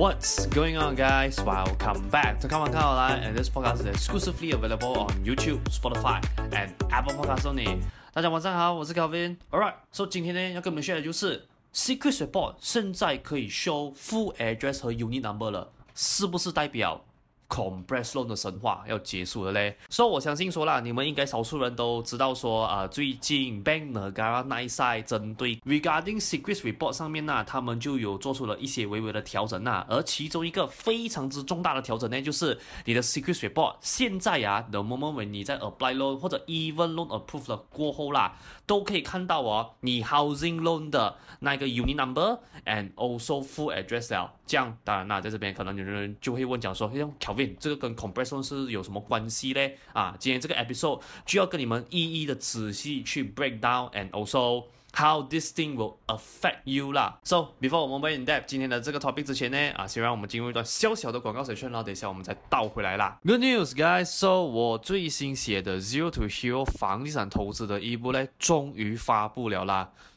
What's going on, guys? Welcome back to Come On Come Online, and this podcast is exclusively available on YouTube, Spotify, and Apple Podcasts only. 大家晚上好，我是 Kelvin。Alright, so 今天呢要跟你们 share 的就是 Secret Report 现在可以 show full address 和 unit number 了，是不是代表 Compress loan 的神话要结束了嘞，所以我相信说啦，你们应该少数人都知道说，啊、最近 Bank Negara Naysi 针对 Regarding Secret Report 上面呢，他们就有做出了一些微微的调整呐，而其中一个非常之重大的调整呢，就是你的 Secret Report 现在呀，the moment when 你在 Apply Loan 或者 Even Loan Approved 了过后啦，都可以看到哦，你 Housing Loan 的那个 Unit Number and also Full Address 了，这样当然啦，在这边可能有人就会问讲说，用 Kelvin 这个跟 compression 是有什么关系嘞？啊，今天这个 episode 就要跟你们一一的仔细去 break down and also how this thing will affect you 啦。So before 我们 in depth 今天的这个 topic 之前呢，啊，先让我们进入一段小小的广告时间，然后等一下我们再倒回来啦。Good news, guys! So 我最新写的 Zero to Hero 房地产投资的一部呢，终于发布了啦。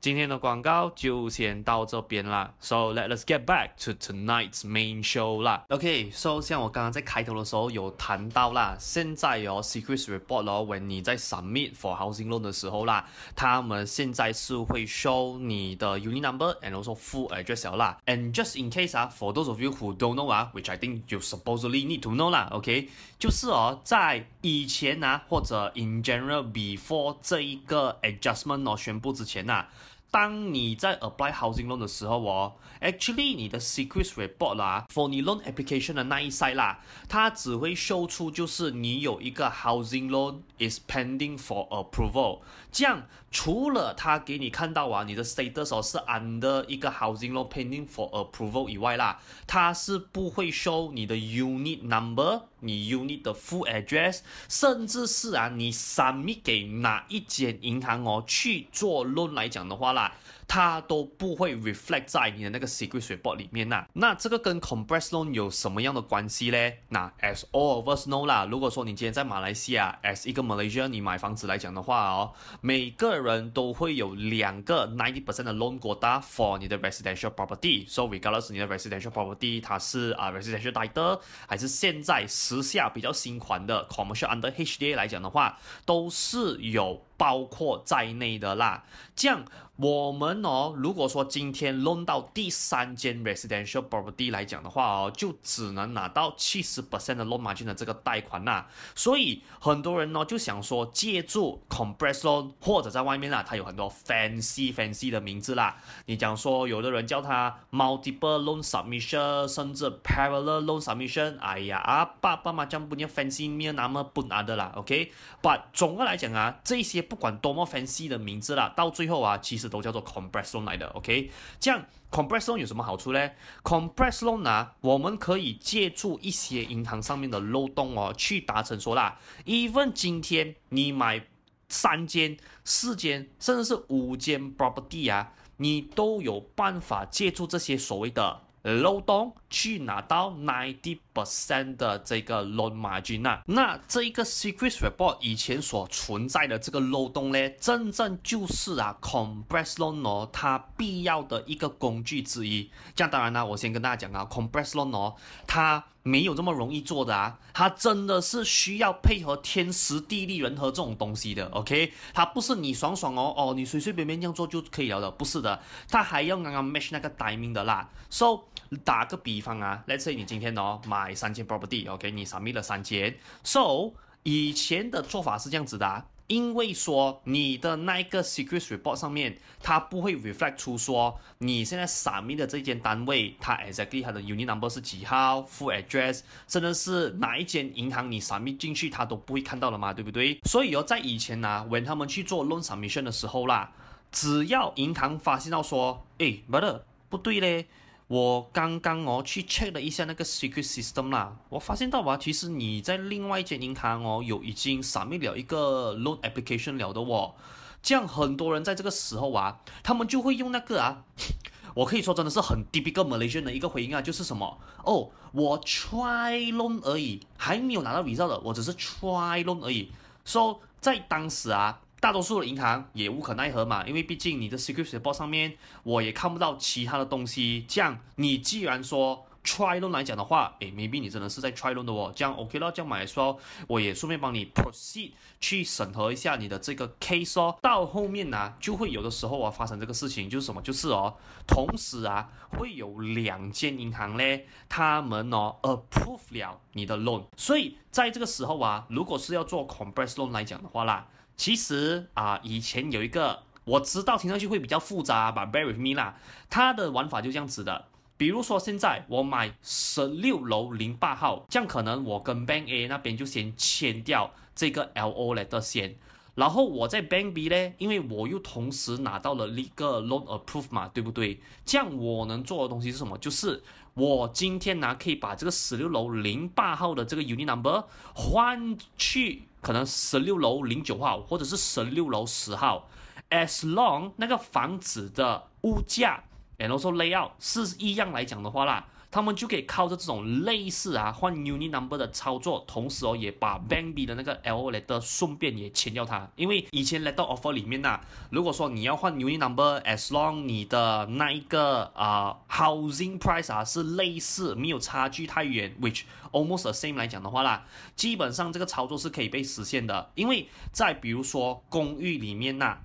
今天的广告就先到这边啦。So let us get back to tonight's main show 啦。OK，so 像我刚刚在开头的时候有谈到啦，现在有 secret report 咯，when 你在 submit for housing loan 的时候啦，他们现在是会 show 你的 unit number and also full address 啦。And just in case 啊，for those of you who don't know 啊，which I think you supposedly need to know 啦，OK，就是哦，在以前啊，或者 in general before 这一个 adjustment 哦宣。布之前呐、啊，当你在 apply housing loan 的时候哦，actually 你的 secret report 啦，for 你 loan application 的那一 side 啦，它只会 show 出就是你有一个 housing loan is pending for approval。这样除了他给你看到啊，你的 status 哦是 under 一个 housing loan pending for approval 以外啦，他是不会 show 你的 unit number。你 unit 的 full address，甚至是啊，你 submit 给哪一间银行哦去做 loan 来讲的话啦。它都不会 reflect 在你的那个 secret report 里面呐。那这个跟 compress loan 有什么样的关系嘞？那 as all of us know 啦，如果说你今天在马来西亚，as 一个 Malaysia，你买房子来讲的话哦，每个人都会有两个 ninety percent 的 loan quota for 你的 residential property。So regardless 你的 residential property 它是啊 residential title，还是现在时下比较新款的 commercial under HDA 来讲的话，都是有。包括在内的啦。这样我们哦，如果说今天弄到第三间 residential property 来讲的话哦，就只能拿到七十 percent 的 loan margin 的这个贷款啦。所以很多人呢就想说，借助 compressed loan 或者在外面啦，它有很多 fancy fancy 的名字啦。你讲说有的人叫它 multiple loan submission，甚至 parallel loan submission。哎呀啊，爸爸妈妈讲不念 fancy 没有那么不难的啦。OK，but 总的来讲啊，这些不管多么 fancy 的名字啦，到最后啊，其实都叫做 compressed loan 来的，OK？这样 compressed loan 有什么好处呢？compressed loan 啊，我们可以借助一些银行上面的漏洞哦，去达成说啦，even 今天你买三间、四间，甚至是五间 property 啊，你都有办法借助这些所谓的漏洞去拿到 ninety percent 的这个 loan margin 啊，那这一个 secret report 以前所存在的这个漏洞呢，真正就是啊 compress loan 哦，它必要的一个工具之一。这样当然呢，我先跟大家讲啊，compress loan 哦，它没有这么容易做的啊，它真的是需要配合天时地利人和这种东西的，OK？它不是你爽爽哦哦，你随随便便这样做就可以了的，不是的，它还要刚刚 match 那个 timing 的啦。So 打个比地方啊，Let's say 你今天哦买三间 property，OK，你 submit 了三间。So 以前的做法是这样子的啊，因为说你的那个 secret report 上面，它不会 reflect 出说你现在 submit 的这间单位，它 exactly 它的 unit number 是几号，full address，甚至是哪一间银行你 submit 进去，它都不会看到了嘛，对不对？所以哦，在以前呢，when 他们去做 loan submission 的时候啦，只要银行发现到说，诶，brother，不对嘞。我刚刚哦去 check 了一下那个 secret system 啦，我发现到啊，其实你在另外一间银行哦有已经 submit 了一个 loan application 了的哦，这样很多人在这个时候啊，他们就会用那个啊，我可以说真的是很 typical Malaysian 的一个回应啊，就是什么哦，我 try loan 而已，还没有拿到 result 的，我只是 try loan 而已，so 在当时啊。大多数的银行也无可奈何嘛，因为毕竟你的 secret report 上面我也看不到其他的东西。这样，你既然说 try loan 来讲的话，诶，maybe 你真的是在 try loan 的哦。这样 OK 了，这样买来说，我也顺便帮你 proceed 去审核一下你的这个 case 哦。到后面呢、就会有的时候啊发生这个事情，就是什么？就是哦，同时啊会有两间银行嘞，他们哦 approve 了你的 loan。所以在这个时候啊，如果是要做 compress loan 来讲的话啦。其实啊，以前有一个我知道，听上去会比较复杂吧，bear with me 啦。它的玩法就这样子的，比如说现在我买十六楼零八号，这样可能我跟 Bank A 那边就先签掉这个 LO letter 先，然后我在 Bank B 呢，因为我又同时拿到了一个 loan approve 嘛，对不对？这样我能做的东西是什么？就是我今天呢可以把这个十六楼零八号的这个 unit number 换去。可能十六楼零九号，或者是十六楼十号，as long 那个房子的物价，and also layout 是一样来讲的话啦，他们就可以靠着这种类似啊换 unit number 的操作，同时哦也把 Bank B 的那个 LO letter 顺便也签掉它，因为以前 letter offer 里面呐、如果说你要换 unit number，as long 你的那一个啊、housing price 啊是类似没有差距太远，which almost the same 来讲的话啦，基本上这个操作是可以被实现的，因为在比如说公寓里面呐、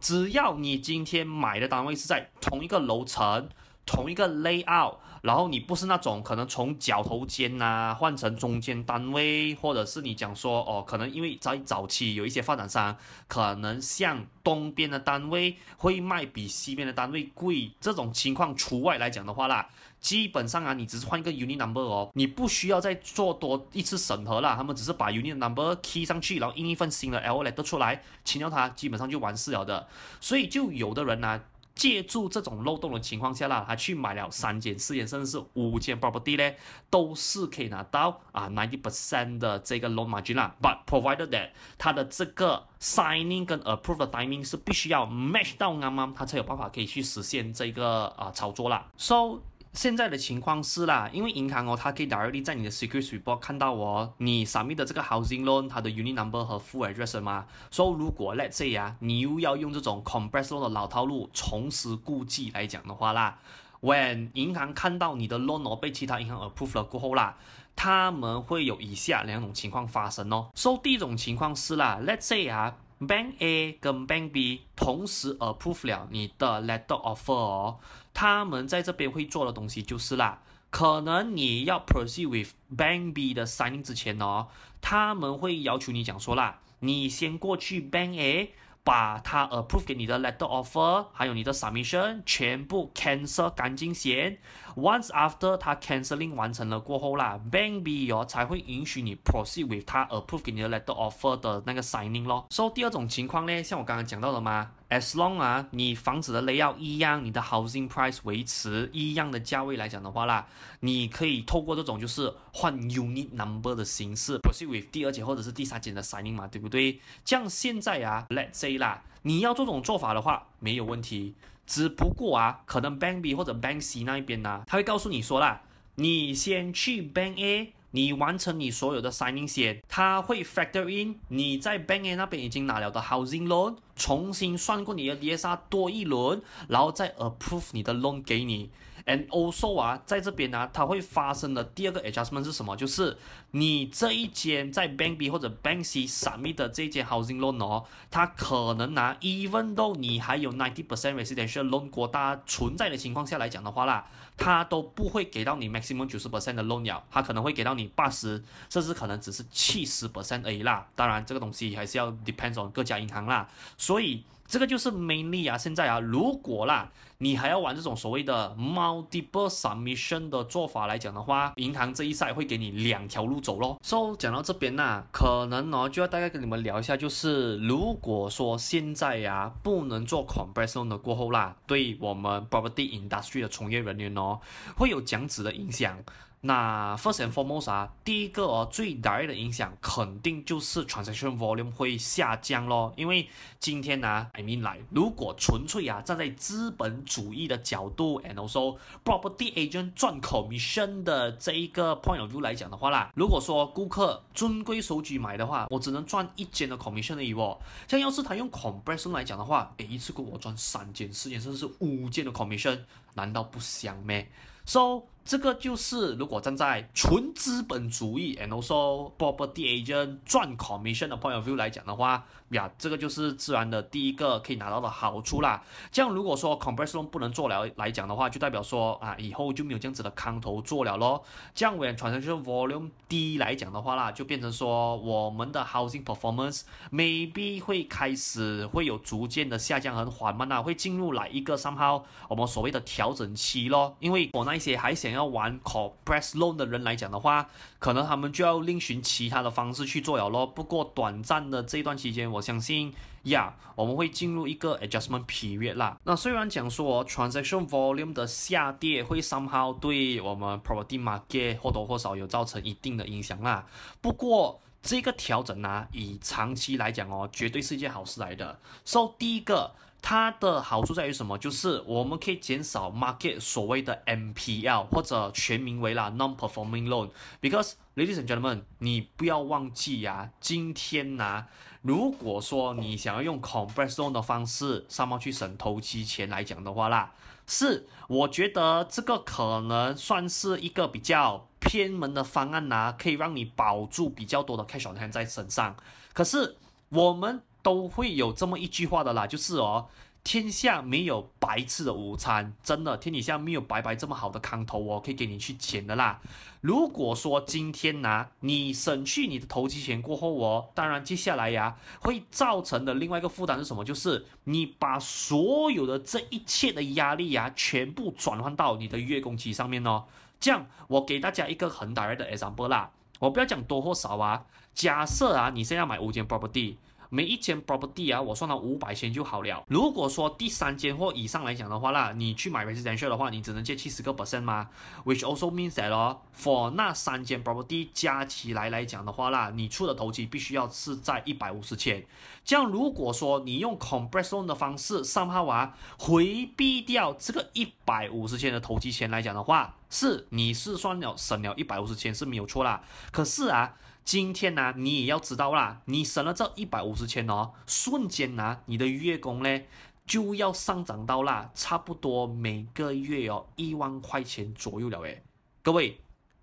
只要你今天买的单位是在同一个楼层。同一个 layout，然后你不是那种可能从角头间呐换成中间单位，或者是你讲说哦，可能因为在早期有一些发展商可能像东边的单位会卖比西边的单位贵，这种情况除外来讲的话啦，基本上啊，你只是换一个 unit number 哦，你不需要再做多一次审核啦，他们只是把 unit number key 上去，然后印一份新的 OLED 出来，签掉它，基本上就完事了的。所以就有的人呢、借助这种漏洞的情况下啦，他去买了三间、四间，甚至是五间 property 呢，都是可以拿到啊 ninety percent 的这个 loan margin 啦。But provided that 他的这个 signing 跟 approve 的 timing 是必须要 match 到啱啱，他才有办法可以去实现这个啊操作啦。So 现在的情况是啦，因为银行哦，它可以 directly 在你的 secret report 看到哦，你 submit 的这个 housing loan 它的 unit number 和 full address 嘛。所以如果 let's say 啊，你又要用这种 compressed loan 的老套路，重拾故技来讲的话啦，when 银行看到你的 loan 哦被其他银行 approve 了过后啦，他们会有以下两种情况发生哦。所以第一种情况是啦，let's say 啊。Bank A 跟 Bank B 同时 approve 了你的 letter offer，他们在这边会做的东西就是啦，可能你要 proceed with Bank B 的 signing 之前哦，他们会要求你讲说啦，你先过去 Bank A。把他 approve 给你的 letter offer，还有你的 submission 全部 cancel 干净先。Once after 他 canceling 完成了过后啦，Bank B 哦才会允许你 proceed with 他 approve 给你的 letter offer 的那个 signing 咯。So 第二种情况呢，像我刚刚讲到的嘛，as long 啊你房子的 layout 一样，你的 housing price 维持一样的价位来讲的话啦，你可以透过这种就是换 unit number 的形式 proceed with 第二间或者是第三间的 signing 嘛，对不对？这样现在啊，let's say 啦，你要这种做法的话，没有问题。只不过啊，可能 Bank B 或者 Bank C 那一边呢、啊，他会告诉你说啦，你先去 Bank A，你完成你所有的 signing 先，它会 factor in 你在 Bank 那边已经拿了的 housing loan，重新算过你的 DSR 多一轮，然后再 approve 你的 loan 给你。And also 啊，在这边呢、它会发生的第二个 adjustment 是什么？就是你这一间在 Bank B 或者 Bank C submit 的这一间 housing loan 哦，它可能拿、啊、even though 你还有90% residential loan 国大存在的情况下来讲的话啦，它都不会给到你 maximum 90%的 loan 了，它可能会给到你八十甚至可能只是70%而已啦。当然，这个东西还是要 depends on 各家银行啦，所以。这个就是 mainly 啊，现在啊，如果啦，你还要玩这种所谓的 multiple submission 的做法来讲的话，银行这一赛会给你两条路走咯。So 讲到这边呢、啊，可能呢就要大概跟你们聊一下，就是如果说现在呀、啊、不能做 compression 的过后啦，对我们 property industry 的从业人员哦，会有这样子的影响。那 first and foremost 啊，第一个哦，最大的影响肯定就是 transaction volume 会下降咯，因为今天呢、啊、I mean 来，如果纯粹啊站在资本主义的角度，and also property agent 赚 commission 的这一个 point of view 来讲的话啦，如果说顾客尊贵手机买的话，我只能赚一间的 commission 而已哦。像要是他用 compression 来讲的话，诶，一次给我赚三间、四间，甚至是五间的 commission，难道不香咩？So 这个就是如果站在纯资本主义，and also property agent 赚 commission 的 point of view 来讲的话，呀，这个就是自然的第一个可以拿到的好处啦。这样如果说 compression 不能做了来讲的话，就代表说啊，以后就没有这样子的康头做了咯。这样 when transaction volume 低来讲的话啦，就变成说我们的 housing performance maybe 会开始会有逐渐的下降，很缓慢啊，会进入来一个 somehow 我们所谓的调整期咯。因为我那一些还想要玩 compress loan 的人来讲的话，可能他们就要另寻其他的方式去做了咯。不过短暂的这段期间，我相信呀我们会进入一个 adjustment period 啦。那虽然讲说 transaction volume 的下跌会 somehow 对我们 property market 或多或少有造成一定的影响啦。不过这个调整呢、啊，以长期来讲哦，绝对是一件好事来的。So 第一个。它的好处在于什么？就是我们可以减少 market 所谓的 NPL 或者全名为啦 non-performing loan。Because ladies and gentlemen，你不要忘记呀、啊，今天呐、啊，如果说你想要用 compress loan 的方式上网去省头期钱来讲的话啦，是我觉得这个可能算是一个比较偏门的方案呐、可以让你保住比较多的 cash on hand 在身上。可是我们。都会有这么一句话的啦，就是哦，天下没有白吃的午餐，真的，天底下没有白白这么好的康头哦，可以给你去捡的啦。如果说今天呢、你省去你的头期钱过后哦，当然接下来呀，会造成的另外一个负担是什么？就是你把所有的这一切的压力呀，全部转换到你的月供期上面哦。这样，我给大家一个很大的 example 啦，我不要讲多或少啊，假设啊，你现在买五间 property。每一间 property 啊，我算到五百千就好了。如果说第三间或以上来讲的话啦，你去买 residential 的话，你只能借七十个 percent 吗？Which also means that 哦，for 那三间 property 加起来来讲的话啦，你出的头期必须要是在一百五十千。这样如果说你用 compression 的方式，somehow 啊，回避掉这个一百五十千的头期钱来讲的话，是你是算了省了一百五十千是没有错啦。可是啊。今天呢、你也要知道啦，你省了这一百五十千哦，瞬间呢、你的月供呢就要上涨到啦，差不多每个月哦一万块钱左右了诶。各位，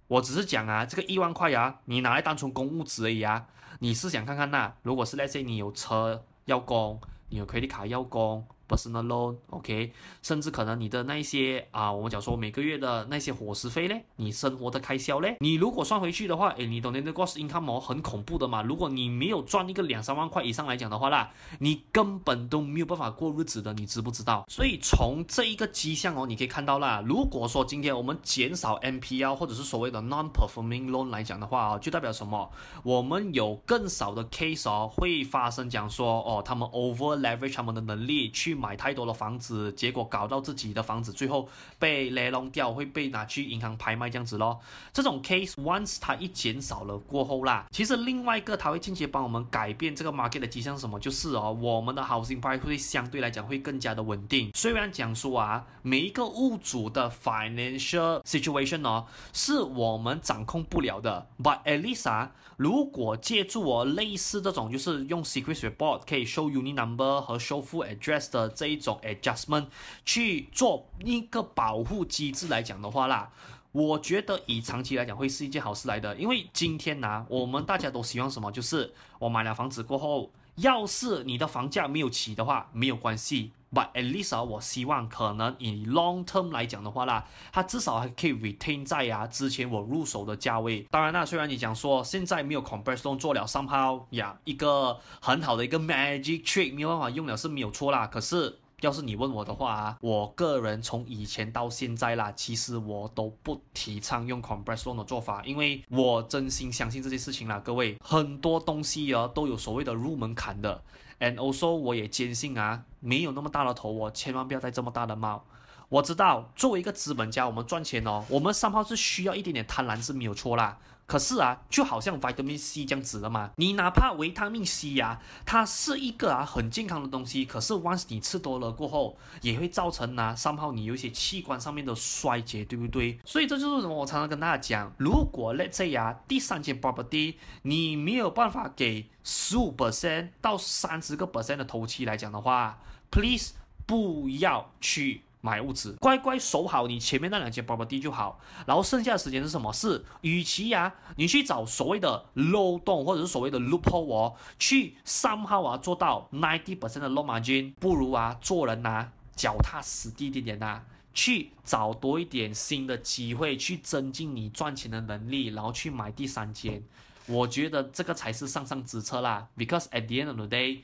我只是讲啊，这个一万块啊，你拿来当成公务纸而已啊。你是想看看呐、啊，如果是那些你有车要供，你有 credit 卡要供。Personal loan，OK，甚至可能你的那一些啊，我们讲说每个月的那些伙食费嘞，你生活的开销嘞，你如果算回去的话，诶，你懂得那个 gross income 很恐怖的嘛。如果你没有赚一个两三万块以上来讲的话啦，你根本都没有办法过日子的，你知不知道？所以从这一个迹象哦，你可以看到啦，如果说今天我们减少 NPL 或者是所谓的 non-performing loan 来讲的话啊，就代表什么？我们有更少的 case 哦会发生，讲说哦，他们 over leverage 他们的能力去。买太多的房子，结果搞到自己的房子最后被勒弄掉，会被拿去银行拍卖这样子咯。这种 case once 它一减少了过后啦，其实另外一个它会间接帮我们改变这个 market 的迹象是什么？就是哦，我们的 housing price 会相对来讲会更加的稳定。虽然讲说啊，每一个物主的 financial situation 哦，是我们掌控不了的，but at least 啊，如果借助我类似这种，就是用 secret report 可以 show unit number 和 show full address 的。这一种 adjustment 去做一个保护机制来讲的话啦，我觉得以长期来讲会是一件好事来的。因为今天呢、我们大家都希望什么？就是我买了房子过后，要是你的房价没有起的话，没有关系。But at least 我希望可能以 long term 来讲的话啦，它至少还可以 retain 在啊之前我入手的价位。当然啦，虽然你讲说现在没有 compression 做了 somehow 呀一个很好的一个 magic trick 没有办法用了是没有错啦。可是要是你问我的话啊，我个人从以前到现在啦，其实我都不提倡用 compression 的做法，因为我真心相信这些事情啦，各位很多东西啊都有所谓的入门槛的。And also，我也坚信啊，没有那么大的头，我千万不要戴这么大的帽。我知道，作为一个资本家，我们赚钱哦，我们三号是需要一点点贪婪是没有错啦。可是啊，就好像 vitamin C 这样子的嘛，你哪怕维他命 C 呀、它是一个啊很健康的东西，可是 once 你吃多了过后，也会造成啊三号你有一些器官上面的衰竭，对不对？所以这就是什么我常常跟大家讲，如果 let's say 啊，第三间 property 你没有办法给十五 percent 到三十个 percent 的头期来讲的话，please 不要去。买物资，乖乖守好你前面那两间八八地就好，然后剩下的时间是什么？是，与其呀、啊，你去找所谓的漏洞或者是所谓的 loophole 哦，去 somehow 啊做到 ninety percent 的 low margin，不如啊做人呐、啊，脚踏实地一点点呐，去找多一点新的机会，去增进你赚钱的能力，然后去买第三间，我觉得这个才是上上之策啦，because at the end of the day。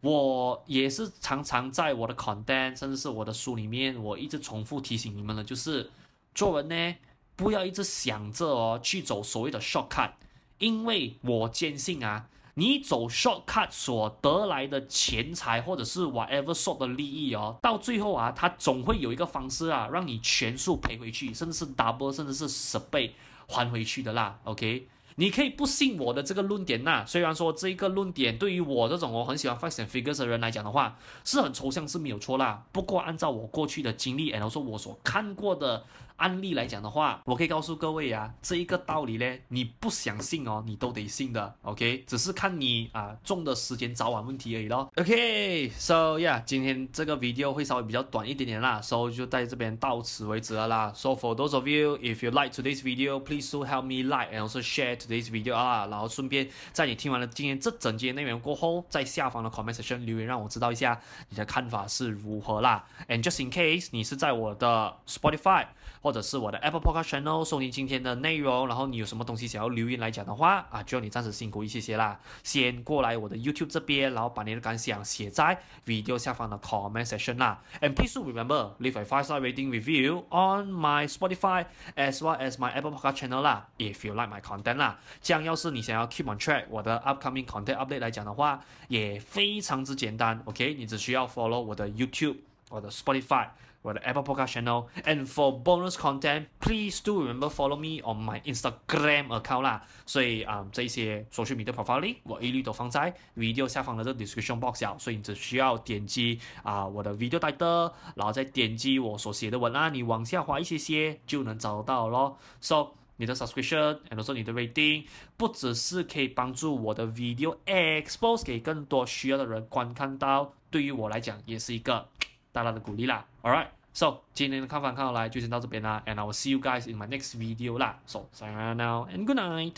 我也是常常在我的 content，甚至是我的书里面，我一直重复提醒你们的，就是做人呢，不要一直想着哦去走所谓的 shortcut，因为我坚信啊，你走 shortcut 所得来的钱财或者是 whatever sort 的利益哦，到最后啊，它总会有一个方式啊，让你全数赔回去，甚至是 double，甚至是十倍还回去的啦，OK。你可以不信我的这个论点呐，虽然说这个论点对于我这种我很喜欢 facts and figures 的人来讲的话，是很抽象，是没有错啦。不过按照我过去的经历，然后说我所看过的。案例来讲的话，我可以告诉各位啊，这一个道理呢，你不想信哦，你都得信的，OK？只是看你啊中的时间早晚问题而已咯。OK，so yeah，今天这个 video 会稍微比较短一点点啦，so 就在这边到此为止了啦。So for those of you if you like today's video, please do help me like and also share today's video 啊，然后顺便在你听完了今天这整节内容过后，在下方的 comment section 留言让我知道一下你的看法是如何啦。And just in case 你是在我的 Spotify。或者是我的 Apple Podcast Channel 收听今天的内容，然后你有什么东西想要留言来讲的话啊，就要你暂时辛苦一些些啦。先过来我的 YouTube 这边，然后把你的感想写在 video 下方的 comment section 啦。And please remember leave a five star rating review on my Spotify as well as my Apple Podcast Channel 啦，if you like my content 啦。这样要是你想要 keep on track 我的 upcoming content update 来讲的话，也非常之简单。OK，你只需要 follow 我的 YouTube，我的 Spotify。我的 Apple Podcast Channel，and for bonus content，please do remember follow me on my Instagram account 啦。所以啊、嗯，这些 social media profile 我一律都放在 video 下方的这个 description box 下，所以你只需要点击啊我的 video title，然后再点击我所写的文案，你往下滑一些些就能找到咯。So 你的 subscription，and also 你的 rating，不只是可以帮助我的 video expose 给更多需要的人观看到，对于我来讲也是一个。大大的鼓励啦，Alright，so 今天的看法看到来就先到这边啦，and I will see you guys in my next video 啦，so sign out now and good night。